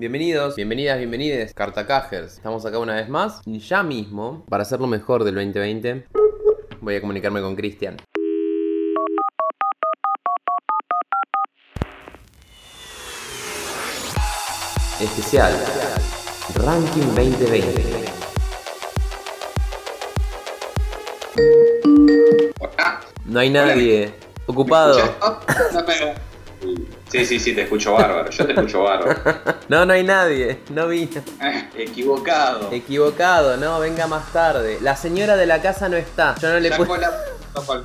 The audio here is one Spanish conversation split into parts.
Bienvenidos, bienvenidas, bienvenides, Cartacajers. Estamos acá una vez más y ya mismo, para hacer lo mejor del 2020, voy a comunicarme con Cristian. Especial Ranking 2020. Hola. No hay nadie. Ocupado. No, pero- Sí, sí, sí, te escucho bárbaro. Yo te escucho bárbaro. No, no hay nadie. No vino. Equivocado. Equivocado, no, venga más tarde. La señora de la casa no está. Yo no le la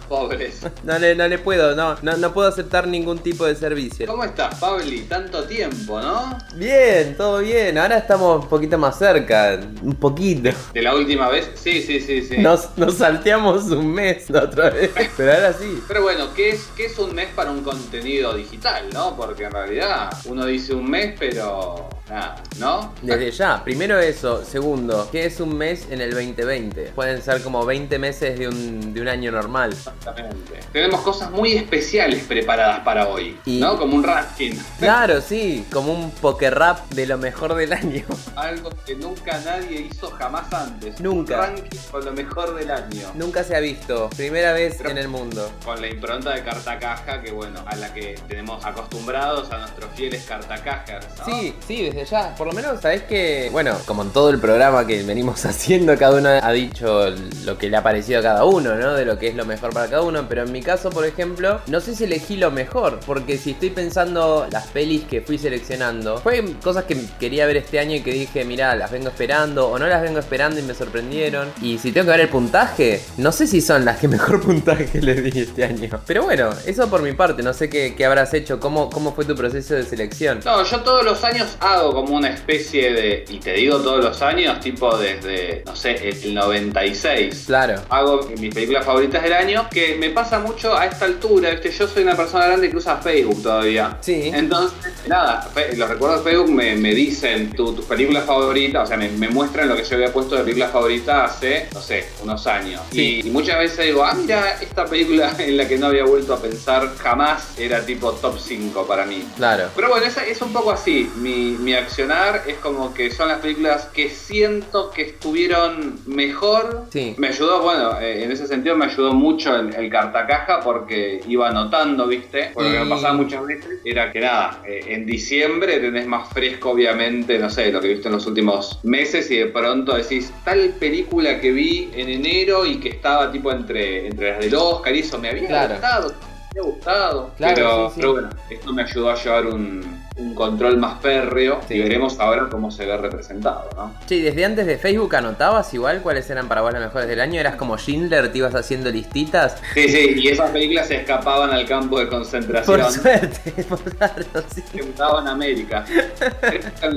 pobres. No le, no le puedo, no, no, no puedo aceptar ningún tipo de servicio. ¿Cómo estás, Pabli? Tanto tiempo, ¿no? Bien, todo bien. Ahora estamos un poquito más cerca. Un poquito. De la última vez. Sí, sí, sí, sí. Nos, nos salteamos un mes la otra vez. Pero ahora sí. Pero bueno, ¿qué es, ¿qué es un mes para un contenido digital, no? Porque en realidad uno dice un mes, pero nada, ¿no? Desde ya, primero eso. Segundo, ¿qué es un mes en el 2020? Pueden ser como 20 meses de un, de un año normal. Exactamente. Tenemos cosas muy especiales preparadas para hoy, Y- ¿no? Como un ranking. Claro, sí, como un poker rap de lo mejor del año. Algo que nunca nadie hizo jamás antes. Nunca. Un ranking con lo mejor del año. Nunca se ha visto. Primera vez Pero- en el mundo. Con la impronta de cartacaja, que bueno, a la que tenemos acostumbrados a nuestros fieles cartacajers. ¿no? Sí, sí, ya. Por lo menos sabes que, bueno, como en todo el programa que venimos haciendo, cada uno ha dicho lo que le ha parecido a cada uno, ¿no? De lo que es lo mejor para cada uno. Pero en mi caso, por ejemplo, no sé si elegí lo mejor. Porque si estoy pensando las pelis que fui seleccionando, fue cosas que quería ver este año y que dije, mirá, las vengo esperando o no las vengo esperando y me sorprendieron. Y si tengo que ver el puntaje, no sé si son las que mejor puntaje le di este año. Pero bueno, eso por mi parte, no sé qué, qué habrás hecho, cómo, cómo fue tu proceso de selección. No, yo todos los años hago como una especie de, y te digo todos los años, tipo desde, no sé, el 96. Claro. Hago mis películas favoritas del año, que me pasa mucho a esta altura, ¿viste? Yo soy una persona grande que usa Facebook todavía. Sí. Entonces, nada, los recuerdos de Facebook me, me dicen tu- tus películas favoritas, o sea, me, me muestran lo que yo había puesto de películas favoritas hace, no sé, unos años. Sí. Y, y muchas veces digo, ah, mira, esta película en la que no había vuelto a pensar jamás era tipo top 5 para mí. Claro. Pero bueno, es, es un poco así. Mi, mi accionar es como que son las películas que siento que estuvieron mejor. Sí. Me ayudó, bueno, eh, en ese sentido me ayudó mucho el, el cartacaja porque iba anotando, ¿viste? Porque lo que pasaba muchas veces era que nada, eh, en diciembre tenés más fresco, obviamente, no sé, lo que viste en los últimos meses y de pronto decís, tal película que vi en enero y que estaba tipo entre, entre las del Oscar y eso me había Claro. gustado. Me había gustado. Claro, pero, sí, sí. pero bueno, esto me ayudó a llevar un, un control más férreo Sí. y veremos ahora cómo se ve representado, ¿no? Sí, desde antes de Facebook anotabas igual cuáles eran para vos las mejores del año. Eras como Schindler, te ibas haciendo listitas. Sí, sí, y esas películas se escapaban al campo de concentración. Por suerte, por claro, sí. usaban América.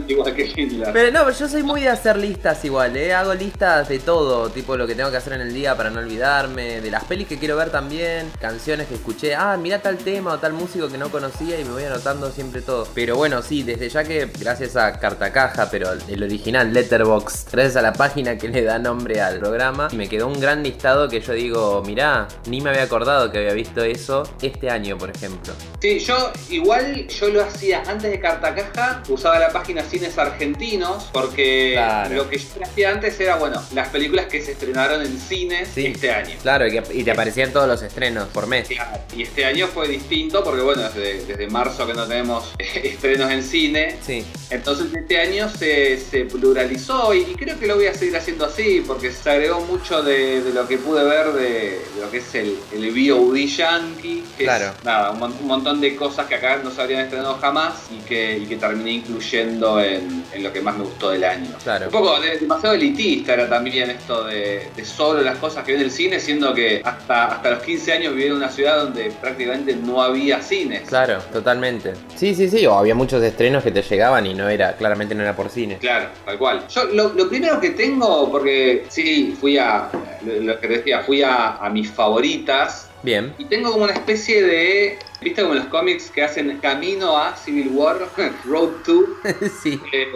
Igual que Hitler. Pero no, yo soy muy de hacer listas igual, ¿eh? Hago listas de todo, tipo lo que tengo que hacer en el día para no olvidarme, de las pelis que quiero ver también, canciones que escuché, ah, mira tal tema o tal músico que no conocía y me voy anotando siempre todo. Pero bueno, sí, desde ya que gracias a Cartacaja, pero el original Letterboxd, gracias a la página que le da nombre al programa, me quedó un gran listado que yo digo, mirá, ni me había acordado que había visto eso este año, por ejemplo. Sí, yo igual yo lo hacía antes de Cartacaja, usaba la página Cines Argentinos, porque Claro. lo que yo hacía antes era, bueno, las películas que se estrenaron en cines Sí. este año. Claro, y, que- y te aparecían todos los estrenos por mes. Y este año fue distinto porque, bueno, desde, desde marzo que no tenemos estrenos en cine, Sí, Entonces este año se, se pluralizó y, y creo que lo voy a seguir haciendo así porque se agregó mucho de, de lo que pude ver de, de lo que es el, el VOD Yankee, que Claro. es nada, un, un montón de cosas que acá no se habrían estrenado jamás y que, y que terminé incluyendo en, en lo que más me gustó del año. claro. Un poco de- demasiado elitista era también esto de, solo las cosas que viene el cine, siendo que hasta, hasta los 15 años viví en una ciudad donde prácticamente no había cines. Claro, totalmente. Sí, sí, sí, o había muchos estrenos que te llegaban y no era, claramente no era por cine. Claro, tal cual. Yo lo, lo primero que tengo, porque sí, fui a, lo, que decía, fui a, a mis favoritas Bien. y tengo como una especie de ¿Viste como los cómics que hacen camino a Civil War, Road 2? sí. Eh,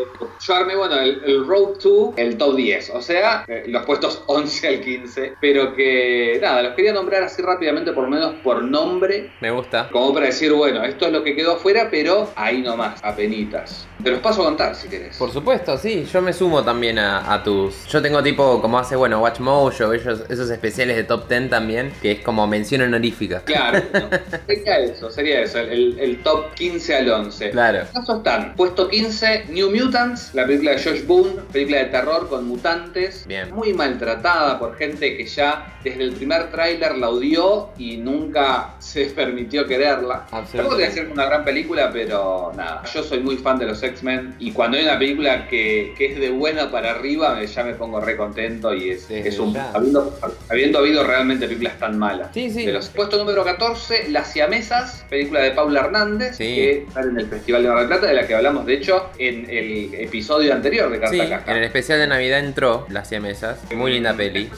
yo armé, bueno, el, el Road 2, el top 10, o sea, eh, los puestos 11 al 15, pero que nada, los quería nombrar así rápidamente, por lo menos por nombre, Me gusta. como para decir, bueno, esto es lo que quedó afuera, pero ahí nomás, apenitas. Te los paso a contar si querés. Por supuesto, sí, yo me sumo también a, a tus. Yo tengo tipo, como hace, bueno, Watch Mojo, ellos, esos especiales de top 10 también, que es como mención honorífica. Claro, no, sería eso, sería eso, el, el top 15 al 11. Claro. En caso están, puesto 15, New Mutants, la película de Josh Boone, película de terror con mutantes, Bien. muy maltratada por gente que ya desde el primer tráiler la odió y nunca se permitió quererla. Tampoco te decir que es una gran película, pero nada, yo soy muy fan de los X-Men y cuando hay una película que, que es de buena para arriba, ya me pongo re contento y es, es un... Habiendo, habiendo habido realmente películas tan malas. Sí, sí. De los puesto número 14, Las Película de Paula Hernández, Sí. que está en el Festival de Mar del Plata, de la que hablamos, de hecho, en el episodio anterior de Sí, Carta Caja. en el especial de Navidad entró Las Siamesas. Muy linda peli.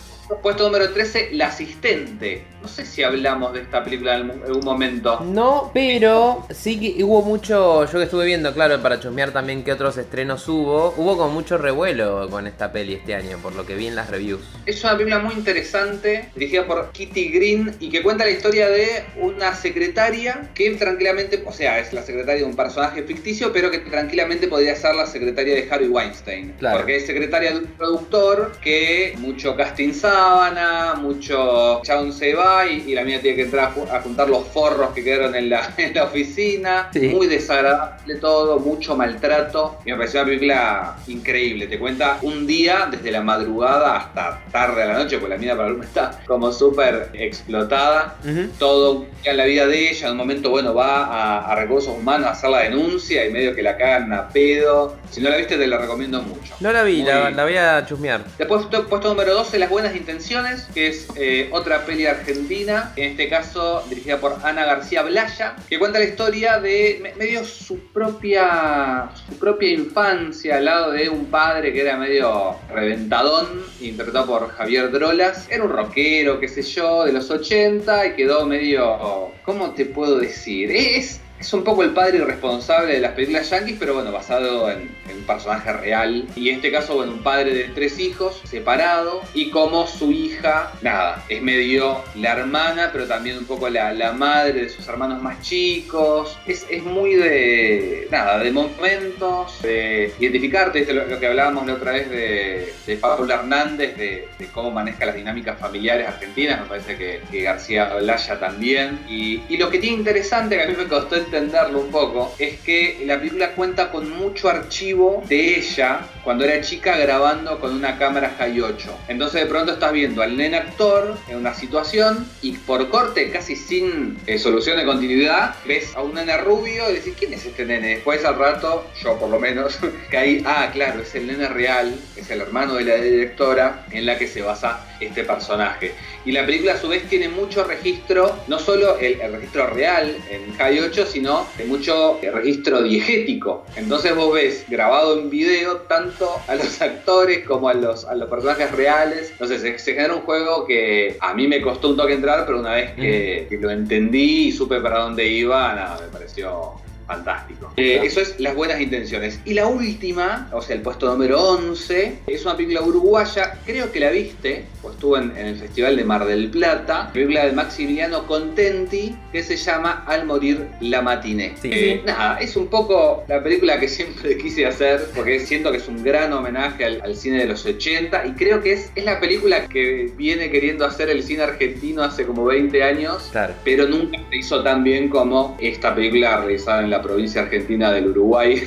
Puesto número 13, La Asistente. No sé si hablamos de esta película en algún momento. No, pero sí que hubo mucho, yo que estuve viendo, claro, para chusmear también qué otros estrenos hubo, hubo como mucho revuelo con esta peli este año, por lo que vi en las reviews. Es una película muy interesante, dirigida por Kitty Green y que cuenta la historia de una secretaria que tranquilamente, o sea, es la secretaria de un personaje ficticio, pero que tranquilamente podría ser la secretaria de Harvey Weinstein. Claro. Porque es secretaria de un productor que mucho casting sábana, mucho chabón se va y, y la mía tiene que entrar a, ju- a juntar los forros que quedaron en la, en la oficina. Sí. Muy desagradable todo, mucho maltrato. Y me pareció una película increíble. Te cuenta un día desde la madrugada hasta tarde a la noche, porque la mina para está como súper explotada. Todo en la vida de ella, en un momento, bueno, va a, a recursos humanos a hacer la denuncia y medio que la cagan a pedo. Si no la viste, te la recomiendo mucho. No la vi, la, la voy a chusmear. Después puesto, puesto número 12, Las Buenas Intenciones, que es eh, otra peli argentina, en este caso dirigida por Ana García Blaya, que cuenta la historia de me- medio su propia, su propia infancia al lado de un padre que era medio reventadón, interpretado por Javier Drolas. Era un rockero, qué sé yo, de los 80 y quedó medio... ¿Cómo te puedo decir? Es... Es un poco el padre irresponsable de las películas yankees, pero bueno, basado en, en un personaje real. Y en este caso, bueno, un padre de tres hijos, separado, y como su hija, nada, es medio la hermana, pero también un poco la, la madre de sus hermanos más chicos. Es, es muy de, nada, de momentos, de identificarte, ¿viste? lo, que hablábamos la otra vez de, de Paula Hernández, de, cómo maneja las dinámicas familiares argentinas, me parece que, que García Blaya también. Y, y lo que tiene interesante, que a mí me costó entenderlo un poco, es que la película cuenta con mucho archivo de ella cuando era chica grabando con una cámara High 8. Entonces de pronto estás viendo al nene actor en una situación y por corte, casi sin eh, solución de continuidad, ves a un nene rubio y decís, ¿quién es este nene? Después al rato, yo por lo menos, caí, ah, claro, es el nene real, es el hermano de la directora en la que se basa este personaje. Y la película a su vez tiene mucho registro, no solo el, el registro real en High 8, sino de mucho eh, registro diegético. Entonces vos ves grabado en video tanto a los actores como a los, a los personajes reales. Entonces se, se genera un juego que a mí me costó un toque entrar, pero una vez que, que lo entendí y supe para dónde iba, nada, me pareció fantástico. Eh, eso es las buenas intenciones. Y la última, o sea, el puesto número 11, es una película uruguaya, creo que la viste, pues estuvo en, en el Festival de Mar del Plata, película de Maximiliano Contenti, que se llama Al morir la matiné. Sí, Eh, sí. Nada, es un poco la película que siempre quise hacer, porque siento que es un gran homenaje al, al cine de los 80, y creo que es, es la película que viene queriendo hacer el cine argentino hace como 20 años, Claro. pero nunca se hizo tan bien como esta película realizada en la provincia argentina del Uruguay.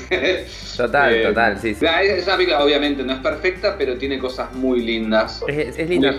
Total, Eh, total, sí, sí. la- Es una película, obviamente, no es perfecta, pero tiene cosas muy lindas. Es, es linda.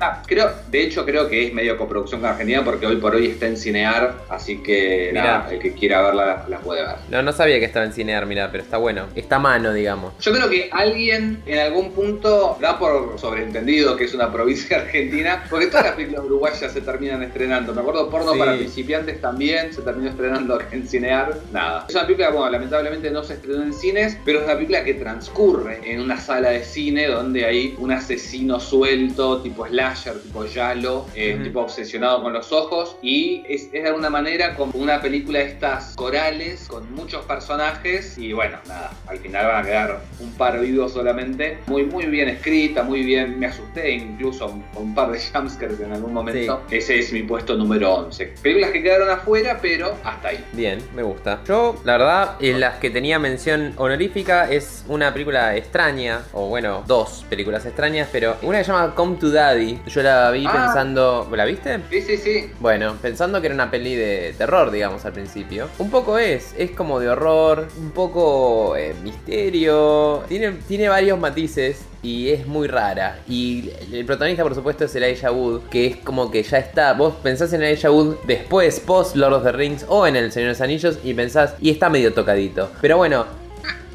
Ah, creo, de hecho, creo que es medio coproducción con Argentina porque hoy por hoy está en Cinear, así que nada, el que quiera verla la puede ver. No, no sabía que estaba en Cinear, mira, pero está bueno. Está mano, digamos. Yo creo que alguien en algún punto da por sobreentendido que es una provincia argentina, porque todas las películas uruguayas se terminan estrenando. Me acuerdo porno Sí. para principiantes también se terminó estrenando en Cinear. Nada. Es una película, bueno, lamentablemente no se estrenó en cines, pero es una película que transcurre en una sala de cine donde hay un asesino suelto, tipo slasher, tipo yalo, eh, tipo obsesionado con los ojos, y es, es de alguna manera como una película de estas corales con muchos personajes, y bueno, nada, al final van a quedar un par vivos solamente. Muy, muy bien escrita, muy bien, me asusté incluso con un par de jumpscares en algún momento. Ese es mi puesto número 11. Películas que quedaron afuera, pero hasta ahí. Bien, me gusta. Yo, la verdad, en las que tenía mención honorífica es una película extraña, o bueno, dos películas extrañas, pero una que se llama Come to Daddy. Yo la vi Ah. pensando. ¿La viste? Sí, sí, sí. Bueno, pensando que era una peli de terror, digamos, al principio. Un poco es, es como de horror, un poco eh, misterio. Tiene, tiene varios matices y es muy rara. Y el protagonista, por supuesto, es Elijah Wood, que es como que ya está. Vos pensás en Elijah Wood después, post Lord of the Rings o en El Señor de los Anillos, y pensás, y está medio tocadito. Pero bueno,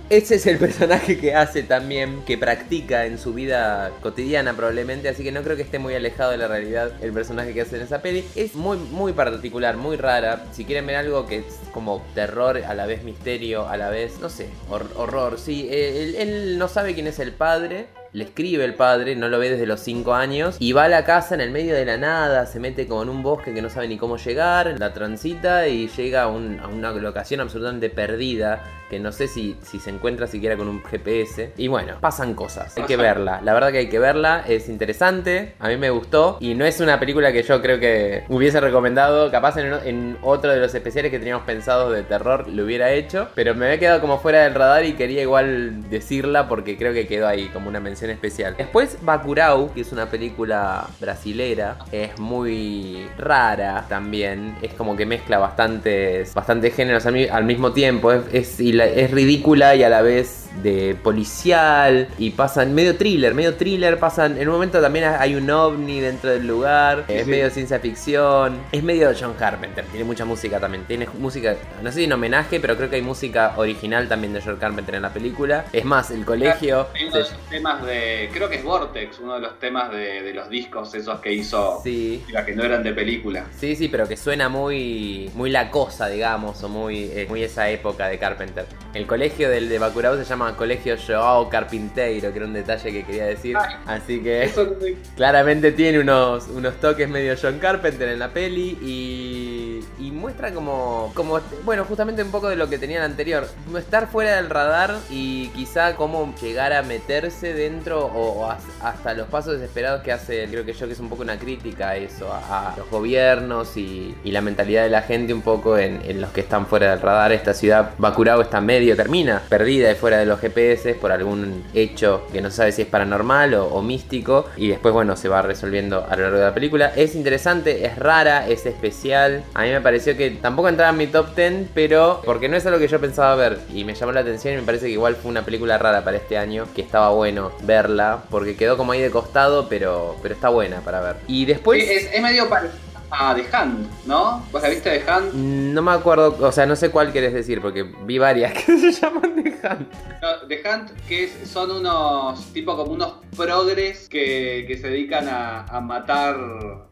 ese es el personaje que hace también, que practica en su vida cotidiana probablemente, así que no creo que esté muy alejado de la realidad el personaje que hace en esa peli. Es muy, muy particular, muy rara. Si quieren ver algo que es como terror, a la vez misterio, a la vez, no sé, hor- horror, sí. eh, él no sabe quién es el padre. Le escribe el padre, no lo ve desde los 5 años, y va a la casa en el medio de la nada, se mete como en un bosque que no sabe ni cómo llegar, la transita y llega a, un- a una locación absolutamente perdida, que no sé si, si se encuentra siquiera con un GPS. Y bueno, pasan cosas, hay que verla, la verdad que hay que verla, es interesante, a mí me gustó, y no es una película que yo creo que hubiese recomendado, capaz en, en otro de los especiales que teníamos pensado de terror lo hubiera hecho, pero me había quedado como fuera del radar y quería igual decirla porque creo que quedó ahí como una mención especial. Después Bacurau, que es una película brasilera, es muy rara también, es como que mezcla bastantes, bastantes géneros al, al mismo tiempo, es, es, y la- es ridícula y a la vez de policial. Y pasan medio thriller, medio thriller, pasan. En un momento también hay un ovni dentro del lugar, es sí. medio ciencia ficción, es medio John Carpenter, tiene mucha música también, tiene música, no sé si en homenaje, pero creo que hay música original también de John Carpenter en la película. Es más, el colegio... Hay uno de se- los temas de. Creo que es Vortex, uno de los temas de, de los discos esos que hizo. Sí. Que no eran de película. Sí, sí, pero que suena muy muy la cosa, digamos, o muy, eh, muy esa época de Carpenter. El colegio del de Bacurau se llama Colegio Joao Carpinteiro, que era un detalle que quería decir. Ay. Así que Eso claramente tiene unos, unos toques medio John Carpenter en la peli y, y muestra como, como, bueno, justamente un poco de lo que tenía el anterior. Estar fuera del radar y quizá cómo llegar a meterse dentro o, o has- hasta los pasos desesperados que hace, creo que yo que es un poco una crítica a eso, a, los gobiernos y, la mentalidad de la gente un poco en, en los que están fuera del radar. Esta ciudad, Bacurau, está medio, termina perdida y fuera de los GPS por algún hecho que no sabe si es paranormal o, o místico y después, bueno, se va resolviendo a lo largo de la película. Es interesante, es rara, es especial. A mí me pareció que tampoco entraba en mi top 10, pero porque no es algo que yo pensaba ver y me llamó la atención y me parece que igual fue una película rara para este año, que estaba bueno verla porque quedó como ahí de costado, pero, pero está buena para ver. Y después... Es, es medio parecido a The Hand, ¿no? ¿Vos la viste The Hand? No me acuerdo, o sea, no sé cuál querés decir, porque vi varias que se llaman The Hunt. No, The Hunt, que es- son unos, tipo como unos progres que, que se dedican a, a matar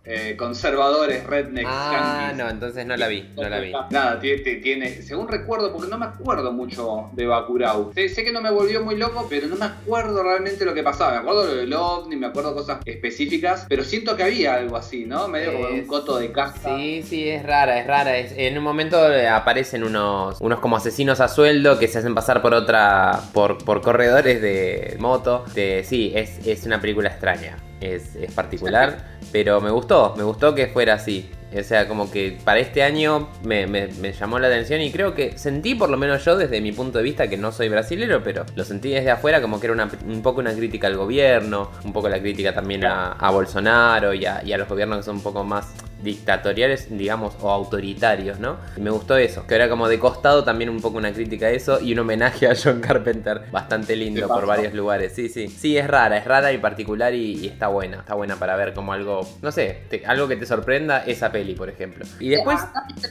eh, conservadores, rednecks, Ah, yankees. no, entonces no la vi, no la vi. Nada, tiene, tiene- según recuerdo, porque no me acuerdo mucho de Bakurau. Sé, sé que no me volvió muy loco, pero no me acuerdo realmente lo que pasaba. Me acuerdo lo del ovni, me acuerdo cosas específicas, pero siento que había algo así, ¿no? Medio como un coto de casa. Sí, sí, es rara, es rara. Es- en un momento eh, aparecen unos, unos como asesinos a sueldo que se hacen pasar por otra, por, por corredores de moto. De- sí, es, es una película extraña, es, es particular, pero me gustó, me gustó que fuera así. O sea, como que para este año me, me- me llamó la atención y creo que sentí, por lo menos yo, desde mi punto de vista, que no soy brasilero, pero lo sentí desde afuera como que era una- un poco una crítica al gobierno, un poco la crítica también a, a Bolsonaro y a, y a los gobiernos que son un poco más dictatoriales, digamos, o autoritarios, ¿no? Y me gustó eso, que era como de costado también un poco una crítica a eso y un homenaje a John Carpenter bastante lindo ¿Qué por varios lugares. Sí, sí. Sí, es rara, es rara y particular y, y está buena. Está buena para ver como algo, no sé, te- algo que te sorprenda esa peli, por ejemplo. Y después...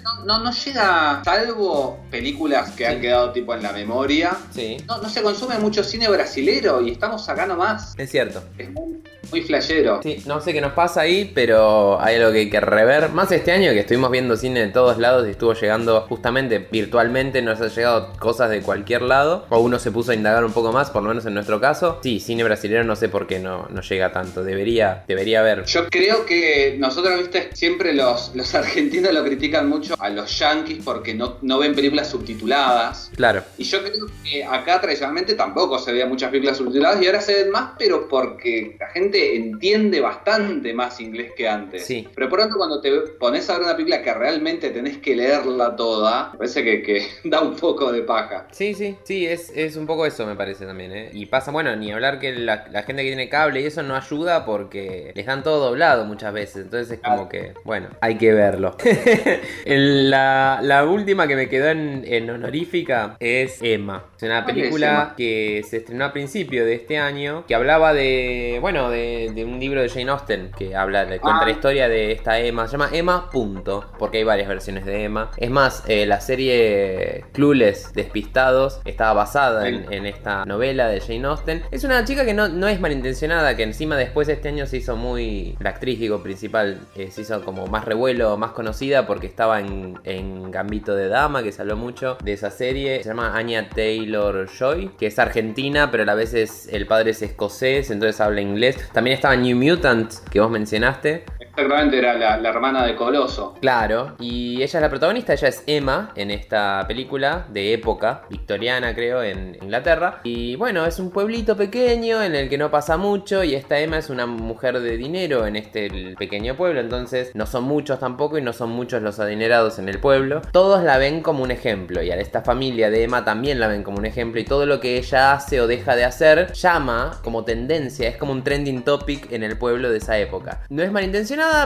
No, no, no llega, salvo películas que Sí. han quedado tipo en la memoria. Sí, No, no se consume mucho cine brasilero y estamos acá nomás. es cierto. Es muy, muy flashero. Sí, no sé qué nos pasa ahí, pero hay algo que hay que rever. Más este año que estuvimos viendo cine de todos lados y estuvo llegando justamente virtualmente, nos ha llegado cosas de cualquier lado. O uno se puso a indagar un poco más, por lo menos en nuestro caso. Sí, cine brasileño no sé por qué no, no llega tanto. Debería, debería haber. Yo creo que nosotros, viste, siempre los, los argentinos lo critican mucho a los yankees porque no, no ven películas subtituladas. Claro. Y yo creo que acá tradicionalmente tampoco se veían muchas películas subtituladas y ahora se ven más, pero porque la gente entiende bastante más inglés que antes. Sí. Pero pronto cuando te pones a ver una película que realmente tenés que leerla toda, me parece que, que da un poco de paja. Sí, sí, sí, es, es un poco eso me parece también, ¿eh? Y pasa, bueno, ni hablar que la, la gente que tiene cable y eso no ayuda porque les dan todo doblado muchas veces. Entonces es como que, bueno, hay que verlo. La, la última que me quedó en, en honorífica es Emma. Es una ¿Cuál es película que se estrenó a principio de este año que hablaba de, bueno, de, de un libro de Jane Austen que habla, le cuenta Ah. la historia de esta Emma. Se llama Emma, punto. Porque hay varias versiones de Emma. Es más, eh, la serie Clueless, Despistados, estaba basada en, esta novela de Jane Austen. Es una chica que no, no es malintencionada, que encima después de este año se hizo muy. La actriz, digo, principal, eh, se hizo como más revuelo, más conocida porque estaba en, Gambito de Dama, que se habló mucho de esa serie. Se llama Anya Taylor Joy, que es argentina, pero a la vez el padre es escocés, entonces habla inglés. También estaba New Mutant, que vos mencionaste. Exactamente, era la, hermana de Coloso. Claro, y ella es la protagonista, ella es Emma en esta película de época victoriana, creo, en Inglaterra. Y bueno, es un pueblito pequeño en el que no pasa mucho y esta Emma es una mujer de dinero en este pequeño pueblo, entonces no son muchos tampoco y no son muchos los adinerados en el pueblo. Todos la ven como un ejemplo y a esta familia de Emma también la ven como un ejemplo y todo lo que ella hace o deja de hacer llama como tendencia, es como un trending topic en el pueblo de esa época. No es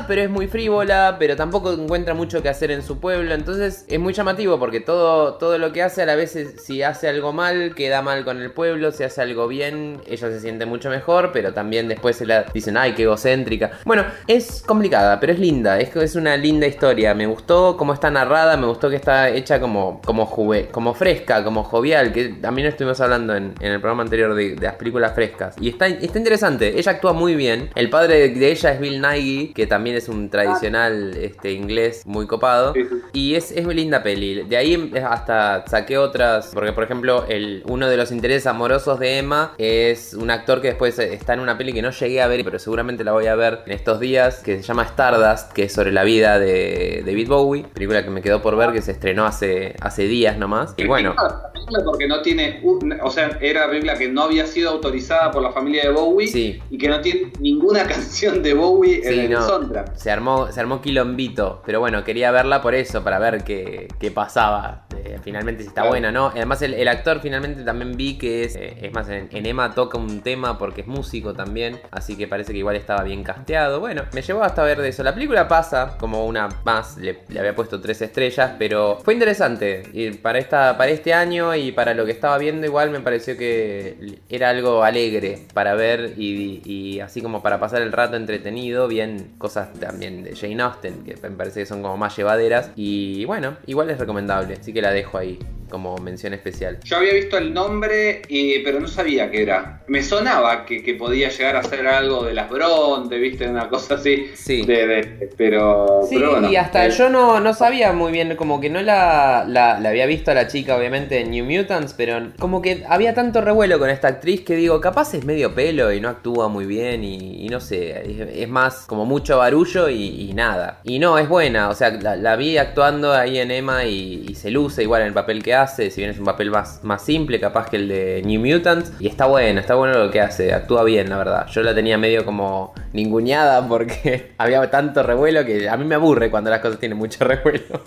pero es muy frívola, pero tampoco encuentra mucho que hacer en su pueblo, entonces es muy llamativo porque todo, todo lo que hace a la vez es- si hace algo mal, queda mal con el pueblo, si hace algo bien, ella se siente mucho mejor, pero también después se la dicen, ay, qué egocéntrica. Bueno, es complicada, pero es linda, es, es una linda historia, me gustó cómo está narrada, me gustó que está hecha como, como, juve- como fresca, como jovial, que también estuvimos hablando en, el programa anterior de, de las películas frescas. Y está, está interesante, ella actúa muy bien, el padre de, de ella es Bill Nighy, que también es un tradicional este, inglés muy copado. Sí, sí. Y es, es muy linda peli. De ahí hasta saqué otras. Porque, por ejemplo, el, uno de los intereses amorosos de Emma es un actor que después está en una peli que no llegué a ver, pero seguramente la voy a ver en estos días. Que se llama Stardust, que es sobre la vida de David Bowie. Película que me quedó por ver, que se estrenó hace, hace días nomás. Y bueno. Porque no tiene. un- o sea, era película que no había sido autorizada por la familia de Bowie Sí. y que no tiene ninguna canción de Bowie en el no. Se armó, se armó quilombito, pero bueno, quería verla por eso, para ver qué, qué pasaba. eh, finalmente si está Claro. buena, ¿no? Además el, el actor finalmente también vi que es, eh, es más, en, en Emma toca un tema porque es músico también, así que parece que igual estaba bien casteado. Bueno, me llevó hasta ver de eso. La película pasa como una más, le, le había puesto tres estrellas, pero fue interesante. Y para, esta, para este año y para lo que estaba viendo igual me pareció que era algo alegre para ver y, y así como para pasar el rato entretenido, bien también de Jane Austen, que me parece que son como más llevaderas. Y bueno, igual es recomendable, así que la dejo ahí como mención especial. Yo había visto el nombre, y- pero no sabía qué era. Me sonaba que, que podía llegar a ser algo de las Bronte, viste, una cosa así. Sí. De, de- pero, Sí, pero bueno, y hasta eh, yo no, no sabía muy bien, como que no la, la, la había visto a la chica, obviamente, en New Mutants, pero como que había tanto revuelo con esta actriz que digo, capaz es medio pelo y no actúa muy bien y, y no sé, es, es más como mucho barullo y, y nada. Y no, es buena, o sea, la, la vi actuando ahí en Emma y, y se luce igual en el papel que hace, si bien es un papel más, más simple capaz que el de New Mutants, y está bueno, está bueno lo que hace, actúa bien, la verdad. Yo la tenía medio como ninguneada porque había tanto revuelo que a mí me aburre cuando las cosas tienen mucho revuelo.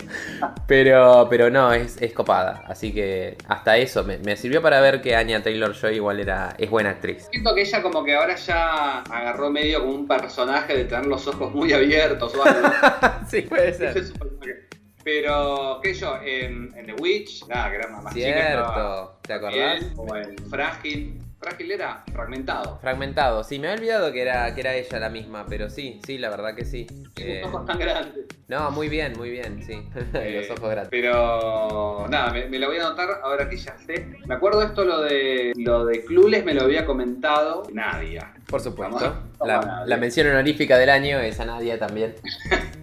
Pero, pero no, es, es copada. Así que hasta eso me, me sirvió para ver que Anya Taylor Joy igual era, es buena actriz. Siento que ella como que ahora ya agarró medio como un personaje de tener los ojos muy abiertos o algo. sí, puede es personaje. Pero, qué sé yo, en, en The Witch, nada, que era más chica, estaba Cierto, ¿te acordás? o en Frágil. Frágil era fragmentado. Fragmentado, sí, me había olvidado que era, que era ella la misma, pero sí, sí, la verdad que sí. Eh, unos ojos tan grandes. no, muy bien, muy bien, sí. Eh, Los ojos grandes. Pero nada, me, me lo voy a anotar ahora que ya sé. Me acuerdo esto lo de lo de Clueless me lo había comentado Nadia. Por supuesto. Vamos, vamos La, a Nadia. la mención honorífica del año es a Nadia también.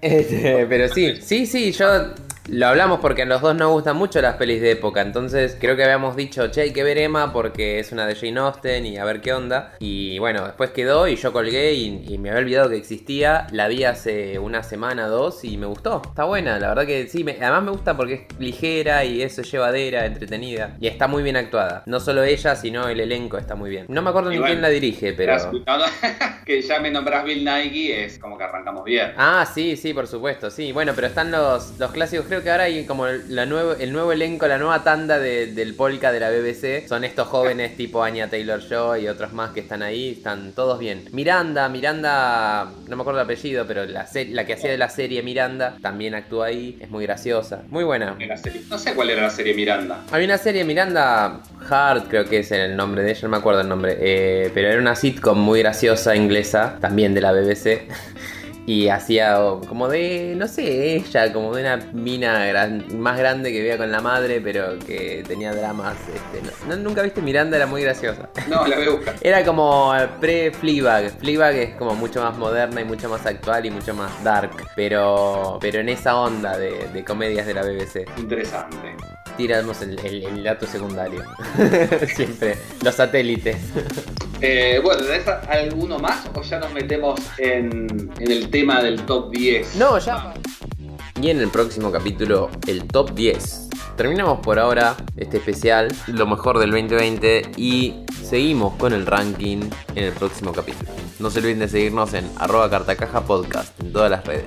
Este, pero sí, sí, sí, yo lo hablamos porque a los dos nos gustan mucho las pelis de época. Entonces creo que habíamos dicho, che, hay que ver Emma porque es una de Jane Austen y a ver qué onda. Y bueno, después quedó y yo colgué y, y me había olvidado que existía. La vi hace una semana, dos y me gustó. Está buena, la verdad que sí. me- además me gusta porque es ligera y eso es llevadera, entretenida. Y está muy bien actuada. No solo ella, sino el elenco está muy bien. No me acuerdo Y ni bueno, quién la dirige, pero... Que ya me nombrás Bill Nighy es como que arrancamos bien. Ah, sí, sí, por supuesto, sí. Bueno, pero están los, los clásicos. Creo que ahora hay como la nuevo, el nuevo elenco, la nueva tanda de- del polka de la BBC. Son estos jóvenes tipo Anya Taylor Joy y otros más que están ahí. Están todos bien. Miranda, Miranda, no me acuerdo el apellido, pero la, la que hacía de la serie Miranda también actúa ahí. Es muy graciosa. Muy buena. No sé cuál era la serie Miranda. Hay una serie Miranda Hart, creo que es el nombre de ella, no me acuerdo el nombre, eh, pero era una sitcom muy graciosa inglesa, también de la BBC. Y hacía oh, como de, no sé, ella, como de una mina gran- más grande que vivía con la madre, pero que tenía dramas. Este, no- no- nunca viste Miranda, era muy graciosa. No, la voy a buscar. Era como pre-Fleabag. Fleabag es como mucho más moderna y mucho más actual y mucho más dark. Pero, pero en esa onda de, de comedias de la BBC. Interesante. Tiramos el, el- el dato secundario. Siempre. Los satélites. Eh, bueno, ¿tenés alguno más o ya nos metemos en, en el tema del top 10? No, ya. Y en el próximo capítulo, el top 10. Terminamos por ahora este especial, lo mejor del 2020, y seguimos con el ranking en el próximo capítulo. No se olviden de seguirnos en arroba cartacaja podcast en todas las redes.